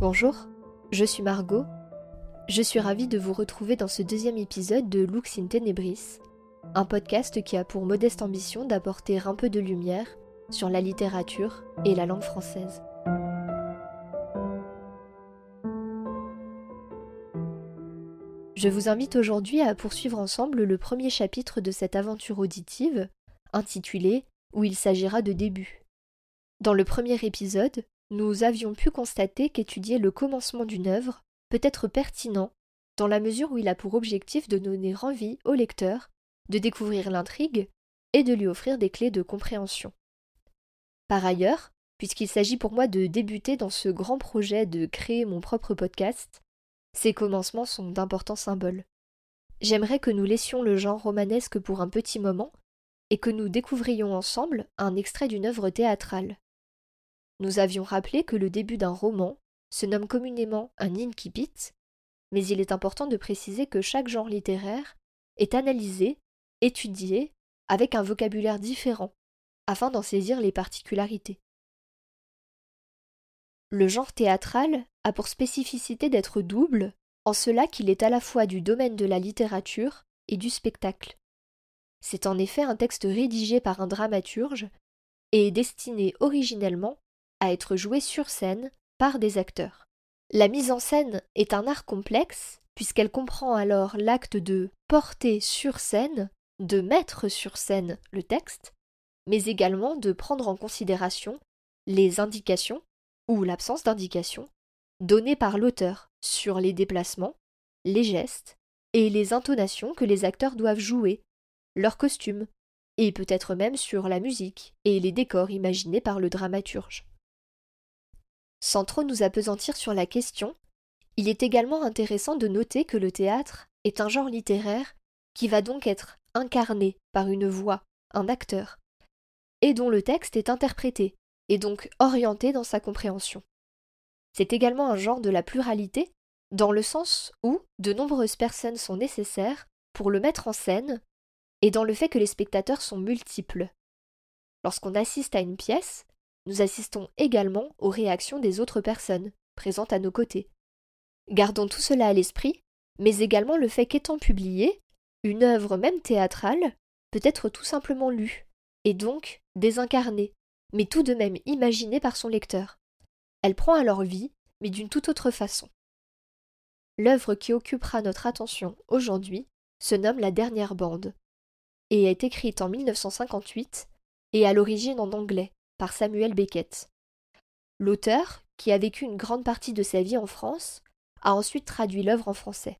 Bonjour, je suis Margot. Je suis ravie de vous retrouver dans ce deuxième épisode de Lux in Tenebris, un podcast qui a pour modeste ambition d'apporter un peu de lumière sur la littérature et la langue française. Je vous invite aujourd'hui à poursuivre ensemble le premier chapitre de cette aventure auditive, intitulé Où il s'agira de début. Dans le premier épisode, nous avions pu constater qu'étudier le commencement d'une œuvre peut être pertinent dans la mesure où il a pour objectif de donner envie au lecteur de découvrir l'intrigue et de lui offrir des clés de compréhension. Par ailleurs, puisqu'il s'agit pour moi de débuter dans ce grand projet de créer mon propre podcast, ces commencements sont d'importants symboles. J'aimerais que nous laissions le genre romanesque pour un petit moment et que nous découvrions ensemble un extrait d'une œuvre théâtrale. Nous avions rappelé que le début d'un roman se nomme communément un incipit, mais il est important de préciser que chaque genre littéraire est analysé, étudié, avec un vocabulaire différent, afin d'en saisir les particularités. Le genre théâtral a pour spécificité d'être double, en cela qu'il est à la fois du domaine de la littérature et du spectacle. C'est en effet un texte rédigé par un dramaturge et destiné originellement à être joué sur scène par des acteurs. La mise en scène est un art complexe, puisqu'elle comprend alors l'acte de porter sur scène, de mettre sur scène le texte, mais également de prendre en considération les indications, ou l'absence d'indications, données par l'auteur sur les déplacements, les gestes et les intonations que les acteurs doivent jouer, leurs costumes, et peut-être même sur la musique et les décors imaginés par le dramaturge. Sans trop nous appesantir sur la question, il est également intéressant de noter que le théâtre est un genre littéraire qui va donc être incarné par une voix, un acteur, et dont le texte est interprété, et donc orienté dans sa compréhension. C'est également un genre de la pluralité, dans le sens où de nombreuses personnes sont nécessaires pour le mettre en scène, et dans le fait que les spectateurs sont multiples. Lorsqu'on assiste à une pièce, nous assistons également aux réactions des autres personnes présentes à nos côtés. Gardons tout cela à l'esprit, mais également le fait qu'étant publiée, une œuvre même théâtrale peut être tout simplement lue, et donc désincarnée, mais tout de même imaginée par son lecteur. Elle prend alors vie, mais d'une toute autre façon. L'œuvre qui occupera notre attention aujourd'hui se nomme La dernière bande, et est écrite en 1958 et à l'origine en anglais, par Samuel Beckett. L'auteur, qui a vécu une grande partie de sa vie en France, a ensuite traduit l'œuvre en français.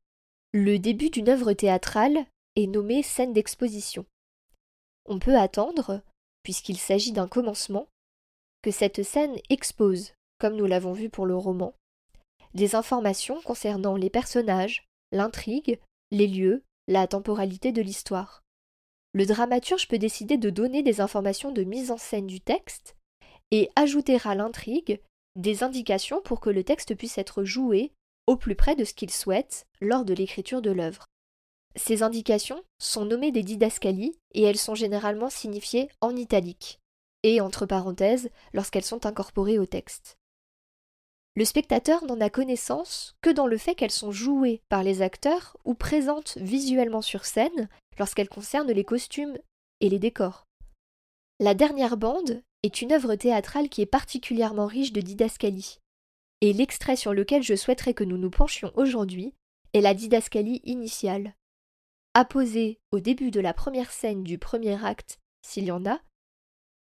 Le début d'une œuvre théâtrale est nommé scène d'exposition. On peut attendre, puisqu'il s'agit d'un commencement, que cette scène expose, comme nous l'avons vu pour le roman, des informations concernant les personnages, l'intrigue, les lieux, la temporalité de l'histoire le dramaturge peut décider de donner des informations de mise en scène du texte et ajouter à l'intrigue des indications pour que le texte puisse être joué au plus près de ce qu'il souhaite lors de l'écriture de l'œuvre. Ces indications sont nommées des didascalies et elles sont généralement signifiées en italique et entre parenthèses lorsqu'elles sont incorporées au texte. Le spectateur n'en a connaissance que dans le fait qu'elles sont jouées par les acteurs ou présentes visuellement sur scène lorsqu'elles concernent les costumes et les décors. La dernière bande est une œuvre théâtrale qui est particulièrement riche de didascalie. Et l'extrait sur lequel je souhaiterais que nous nous penchions aujourd'hui est la didascalie initiale. Apposée au début de la première scène du premier acte, s'il y en a,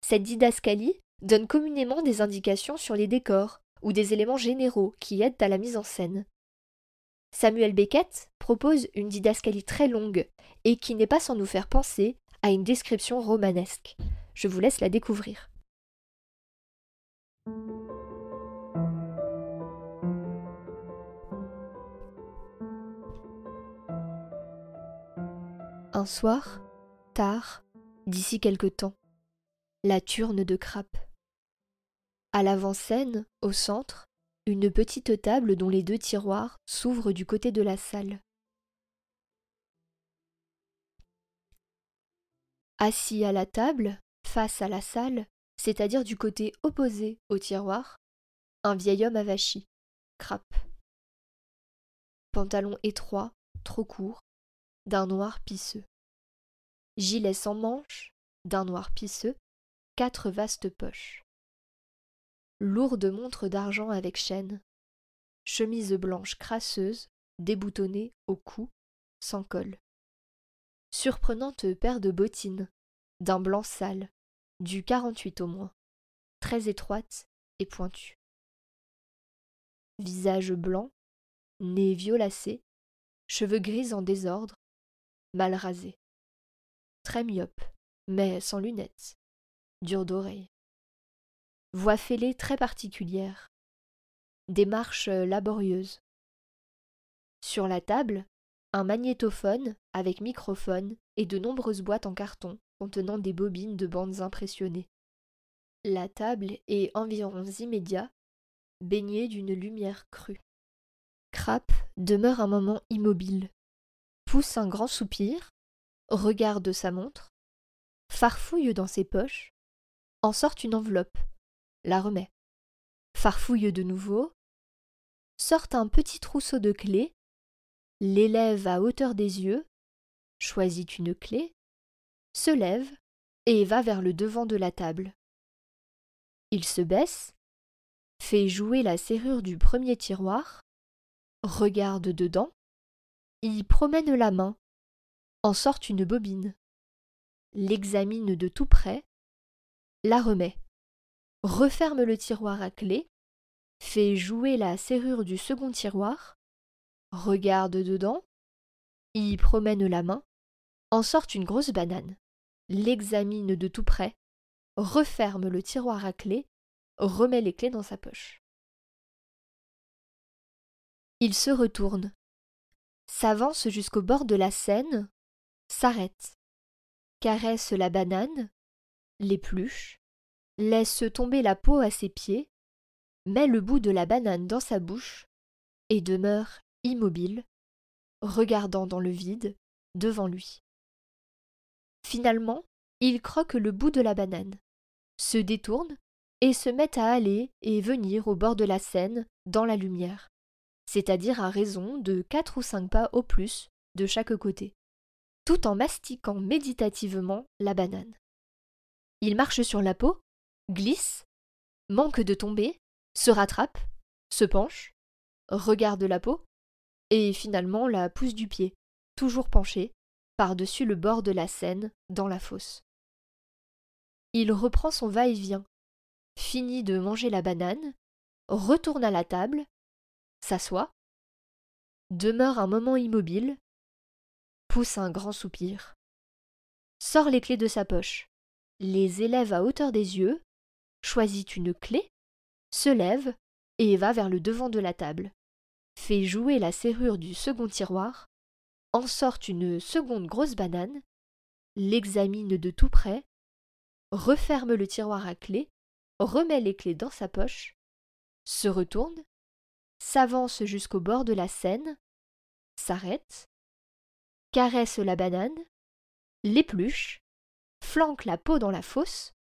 cette didascalie donne communément des indications sur les décors, ou des éléments généraux qui aident à la mise en scène. Samuel Beckett propose une didascalie très longue et qui n'est pas sans nous faire penser à une description romanesque. Je vous laisse la découvrir. Un soir, tard, d'ici quelque temps, la turne de Crappe. À l'avant-scène, au centre, une petite table dont les deux tiroirs s'ouvrent du côté de la salle. Assis à la table, face à la salle, c'est-à-dire du côté opposé au tiroir, un vieil homme avachi. Crappe. Pantalon étroit, trop court, d'un noir pisseux. Gilet sans manches, d'un noir pisseux, quatre vastes poches. Lourde montre d'argent avec chaîne. Chemise blanche crasseuse, déboutonnée au cou, sans col. Surprenante paire de bottines, d'un blanc sale, du quarante-huit au moins, très étroite et pointue. Visage blanc, nez violacé, cheveux gris en désordre, mal rasés. Très myope, mais sans lunettes, dur d'oreille. Voix fêlée très particulière. Démarche laborieuse. Sur la table, un magnétophone avec microphone et de nombreuses boîtes en carton contenant des bobines de bandes impressionnées. La table est environ immédiat, baignée d'une lumière crue. Crap demeure un moment immobile, pousse un grand soupir, regarde sa montre, farfouille dans ses poches, en sort une enveloppe, la remet, farfouille de nouveau, sort un petit trousseau de clés, l'élève à hauteur des yeux, choisit une clé, se lève et va vers le devant de la table. Il se baisse, fait jouer la serrure du premier tiroir, regarde dedans, y promène la main, en sort une bobine, l'examine de tout près, la remet, referme le tiroir à clé, fait jouer la serrure du second tiroir, regarde dedans, y promène la main, en sort une grosse banane, l'examine de tout près, referme le tiroir à clé, remet les clés dans sa poche. Il se retourne, s'avance jusqu'au bord de la Seine, s'arrête, caresse la banane, l'épluche, laisse tomber la peau à ses pieds, met le bout de la banane dans sa bouche et demeure immobile, regardant dans le vide devant lui. Finalement, il croque le bout de la banane, se détourne et se met à aller et venir au bord de la Seine dans la lumière, c'est-à-dire à raison de quatre ou cinq pas au plus de chaque côté, tout en mastiquant méditativement la banane. Il marche sur la peau, glisse, manque de tomber, se rattrape, se penche, regarde la peau, et finalement la pousse du pied, toujours penché, par-dessus le bord de la Seine, dans la fosse. Il reprend son va-et-vient, finit de manger la banane, retourne à la table, s'assoit, demeure un moment immobile, pousse un grand soupir, sort les clés de sa poche, les élève à hauteur des yeux, choisit une clé, se lève et va vers le devant de la table, fait jouer la serrure du second tiroir, en sort une seconde grosse banane, l'examine de tout près, referme le tiroir à clé, remet les clés dans sa poche, se retourne, s'avance jusqu'au bord de la Seine, s'arrête, caresse la banane, l'épluche, flanque la peau dans la fosse,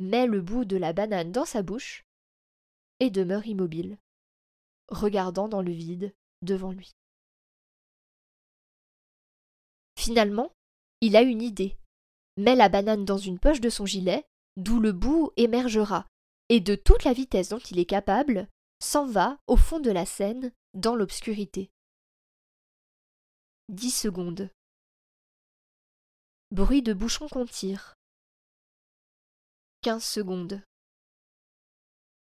met le bout de la banane dans sa bouche et demeure immobile, regardant dans le vide devant lui. Finalement, il a une idée. Met la banane dans une poche de son gilet, d'où le bout émergera, et de toute la vitesse dont il est capable, s'en va au fond de la Seine, dans l'obscurité. Dix secondes. Bruit de bouchon qu'on tire. Secondes.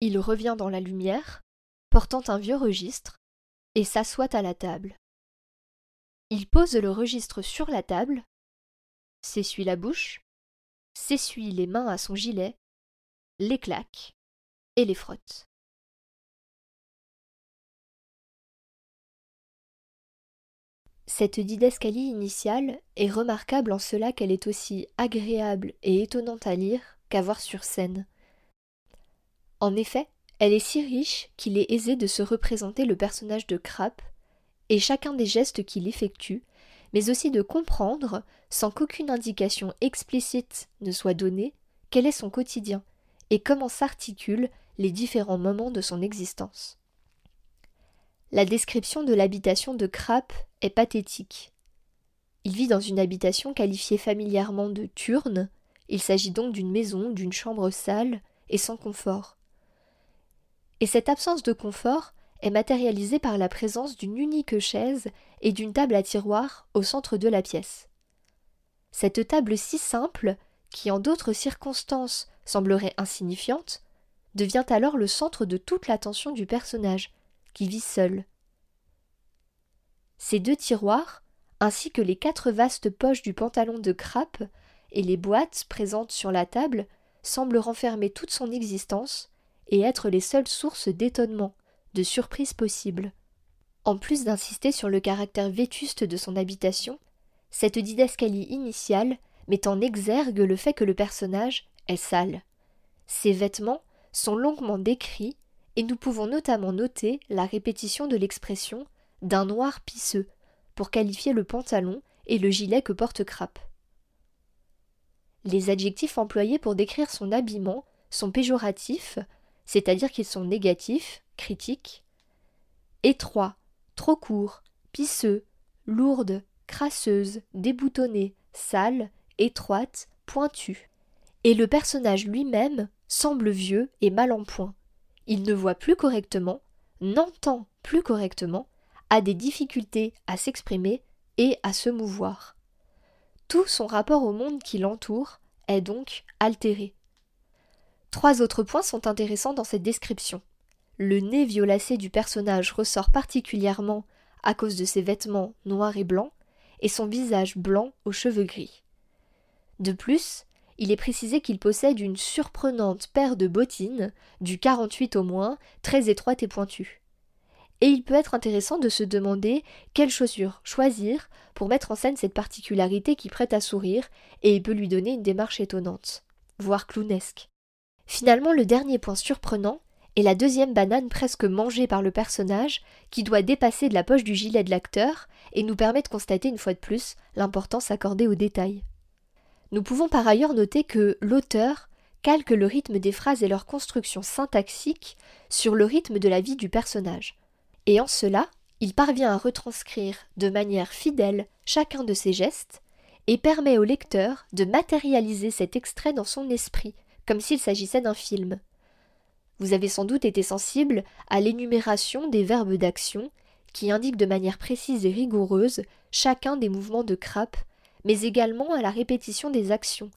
Il revient dans la lumière, portant un vieux registre, et s'assoit à la table. Il pose le registre sur la table, s'essuie la bouche, s'essuie les mains à son gilet, les claque et les frotte. Cette didascalie initiale est remarquable en cela qu'elle est aussi agréable et étonnante à lire sur scène. En effet, elle est si riche qu'il est aisé de se représenter le personnage de Krapp et chacun des gestes qu'il effectue, mais aussi de comprendre, sans qu'aucune indication explicite ne soit donnée, quel est son quotidien et comment s'articulent les différents moments de son existence. La description de l'habitation de Krapp est pathétique. Il vit dans une habitation qualifiée familièrement de turne. Il s'agit donc d'une maison, d'une chambre sale et sans confort. Et cette absence de confort est matérialisée par la présence d'une unique chaise et d'une table à tiroir au centre de la pièce. Cette table si simple, qui en d'autres circonstances semblerait insignifiante, devient alors le centre de toute l'attention du personnage, qui vit seul. Ces deux tiroirs, ainsi que les quatre vastes poches du pantalon de crape et les boîtes présentes sur la table, semblent renfermer toute son existence et être les seules sources d'étonnement, de surprise possible. En plus d'insister sur le caractère vétuste de son habitation, cette didascalie initiale met en exergue le fait que le personnage est sale. Ses vêtements sont longuement décrits et nous pouvons notamment noter la répétition de l'expression d'un noir pisseux pour qualifier le pantalon et le gilet que porte Crappe. Les adjectifs employés pour décrire son habillement sont péjoratifs, c'est-à-dire qu'ils sont négatifs, critiques, étroit, trop court, pisseux, lourde, crasseuse, déboutonnée, sale, étroite, pointue. Et le personnage lui-même semble vieux et mal en point. Il ne voit plus correctement, n'entend plus correctement, a des difficultés à s'exprimer et à se mouvoir. Tout son rapport au monde qui l'entoure est donc altéré. Trois autres points sont intéressants dans cette description. Le nez violacé du personnage ressort particulièrement à cause de ses vêtements noirs et blancs et son visage blanc aux cheveux gris. De plus, il est précisé qu'il possède une surprenante paire de bottines, du 48 au moins, très étroite et pointue. Et il peut être intéressant de se demander quelles chaussures choisir pour mettre en scène cette particularité qui prête à sourire et peut lui donner une démarche étonnante, voire clownesque. Finalement, le dernier point surprenant est la deuxième banane presque mangée par le personnage qui doit dépasser de la poche du gilet de l'acteur et nous permet de constater une fois de plus l'importance accordée aux détails. Nous pouvons par ailleurs noter que l'auteur calque le rythme des phrases et leur construction syntaxique sur le rythme de la vie du personnage. Et en cela, il parvient à retranscrire de manière fidèle chacun de ses gestes et permet au lecteur de matérialiser cet extrait dans son esprit, comme s'il s'agissait d'un film. Vous avez sans doute été sensible à l'énumération des verbes d'action qui indiquent de manière précise et rigoureuse chacun des mouvements de crape mais également à la répétition des actions.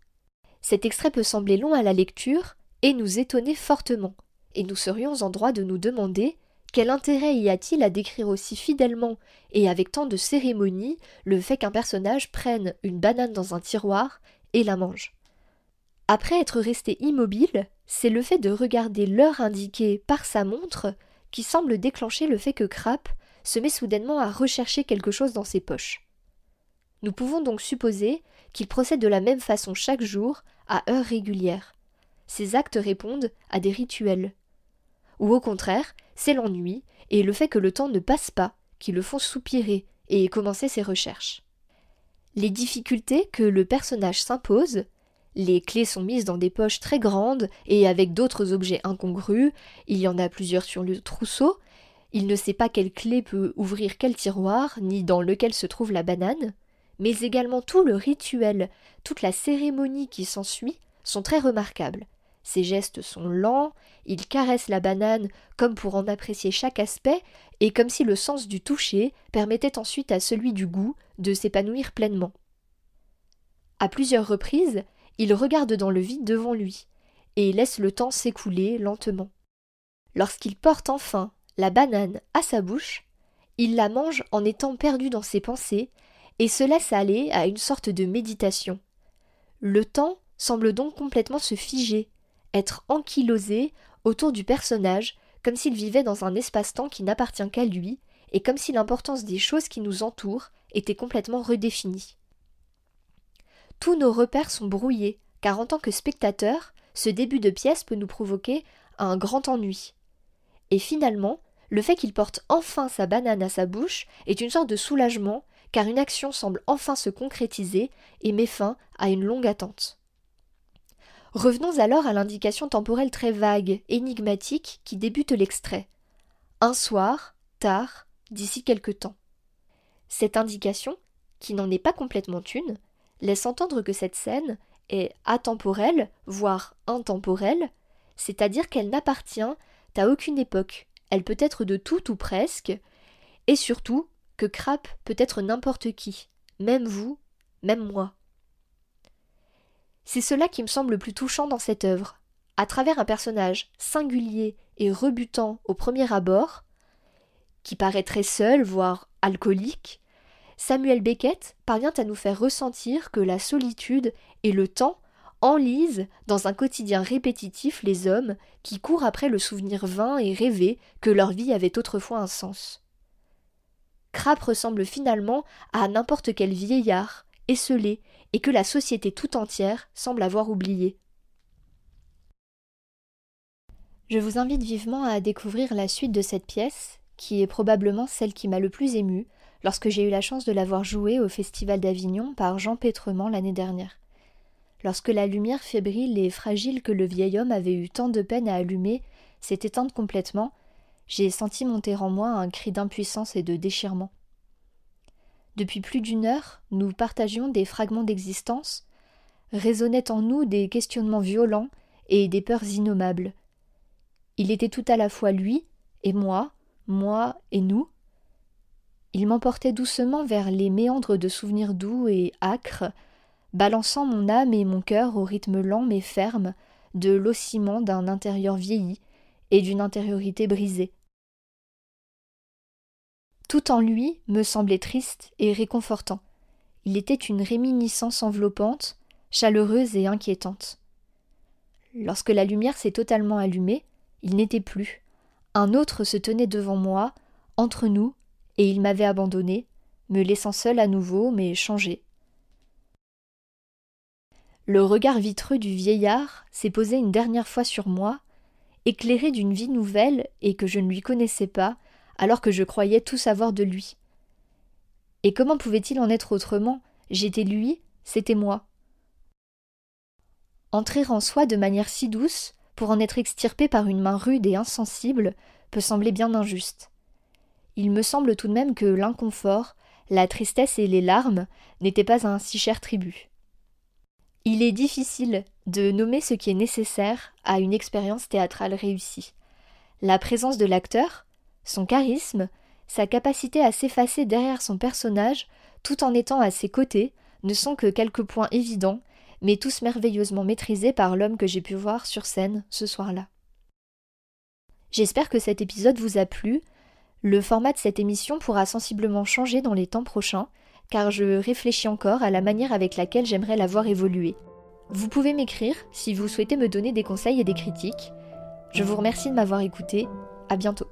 Cet extrait peut sembler long à la lecture et nous étonner fortement, et nous serions en droit de nous demander quel intérêt y a-t-il à décrire aussi fidèlement et avec tant de cérémonie le fait qu'un personnage prenne une banane dans un tiroir et la mange? Après être resté immobile, c'est le fait de regarder l'heure indiquée par sa montre qui semble déclencher le fait que Krapp se met soudainement à rechercher quelque chose dans ses poches. Nous pouvons donc supposer qu'il procède de la même façon chaque jour, à heures régulières. Ces actes répondent à des rituels. Ou au contraire, c'est l'ennui et le fait que le temps ne passe pas qui le font soupirer et commencer ses recherches. Les difficultés que le personnage s'impose, les clés sont mises dans des poches très grandes et avec d'autres objets incongrus, il y en a plusieurs sur le trousseau, il ne sait pas quelle clé peut ouvrir quel tiroir, ni dans lequel se trouve la banane mais également tout le rituel, toute la cérémonie qui s'ensuit sont très remarquables. Ses gestes sont lents, il caresse la banane comme pour en apprécier chaque aspect, et comme si le sens du toucher permettait ensuite à celui du goût de s'épanouir pleinement. À plusieurs reprises, il regarde dans le vide devant lui, et laisse le temps s'écouler lentement. Lorsqu'il porte enfin la banane à sa bouche, il la mange en étant perdu dans ses pensées, et se laisse aller à une sorte de méditation. Le temps semble donc complètement se figer, être ankylosé autour du personnage, comme s'il vivait dans un espace-temps qui n'appartient qu'à lui, et comme si l'importance des choses qui nous entourent était complètement redéfinie. Tous nos repères sont brouillés, car en tant que spectateur, ce début de pièce peut nous provoquer un grand ennui. Et finalement, le fait qu'il porte enfin sa banane à sa bouche est une sorte de soulagement car une action semble enfin se concrétiser et met fin à une longue attente. Revenons alors à l'indication temporelle très vague, énigmatique, qui débute l'extrait. Un soir, tard, d'ici quelque temps. Cette indication, qui n'en est pas complètement une, laisse entendre que cette scène est atemporelle, voire intemporelle, c'est-à-dire qu'elle n'appartient à aucune époque, elle peut être de tout ou presque, et surtout que Crap peut être n'importe qui, même vous, même moi. C'est cela qui me semble le plus touchant dans cette œuvre. À travers un personnage singulier et rebutant au premier abord, qui paraît très seul, voire alcoolique, Samuel Beckett parvient à nous faire ressentir que la solitude et le temps enlisent dans un quotidien répétitif les hommes qui courent après le souvenir vain et rêvé que leur vie avait autrefois un sens. Crap ressemble finalement à n'importe quel vieillard, esselé, et que la société tout entière semble avoir oublié. Je vous invite vivement à découvrir la suite de cette pièce, qui est probablement celle qui m'a le plus émue, lorsque j'ai eu la chance de la voir jouée au Festival d'Avignon par Jean Pétrement l'année dernière. Lorsque la lumière fébrile et fragile que le vieil homme avait eu tant de peine à allumer s'est éteinte complètement, j'ai senti monter en moi un cri d'impuissance et de déchirement. Depuis plus d'une heure, nous partagions des fragments d'existence, résonnaient en nous des questionnements violents et des peurs innommables. Il était tout à la fois lui et moi, moi et nous, il m'emportait doucement vers les méandres de souvenirs doux et âcres, balançant mon âme et mon cœur au rythme lent mais ferme de l'oscillement d'un intérieur vieilli et d'une intériorité brisée. Tout en lui me semblait triste et réconfortant. Il était une réminiscence enveloppante, chaleureuse et inquiétante. Lorsque la lumière s'est totalement allumée, il n'était plus. Un autre se tenait devant moi, entre nous, et il m'avait abandonné, me laissant seul à nouveau, mais changé. Le regard vitreux du vieillard s'est posé une dernière fois sur moi, éclairé d'une vie nouvelle et que je ne lui connaissais pas, alors que je croyais tout savoir de lui. Et comment pouvait-il en être autrement? J'étais lui, c'était moi. Entrer en soi de manière si douce, pour en être extirpé par une main rude et insensible, peut sembler bien injuste il me semble tout de même que l'inconfort, la tristesse et les larmes n'étaient pas un si cher tribut. Il est difficile de nommer ce qui est nécessaire à une expérience théâtrale réussie. La présence de l'acteur, son charisme, sa capacité à s'effacer derrière son personnage tout en étant à ses côtés ne sont que quelques points évidents, mais tous merveilleusement maîtrisés par l'homme que j'ai pu voir sur scène ce soir-là. J'espère que cet épisode vous a plu, le format de cette émission pourra sensiblement changer dans les temps prochains, car je réfléchis encore à la manière avec laquelle j'aimerais la voir évoluer. Vous pouvez m'écrire si vous souhaitez me donner des conseils et des critiques. Je vous remercie de m'avoir écouté. À bientôt.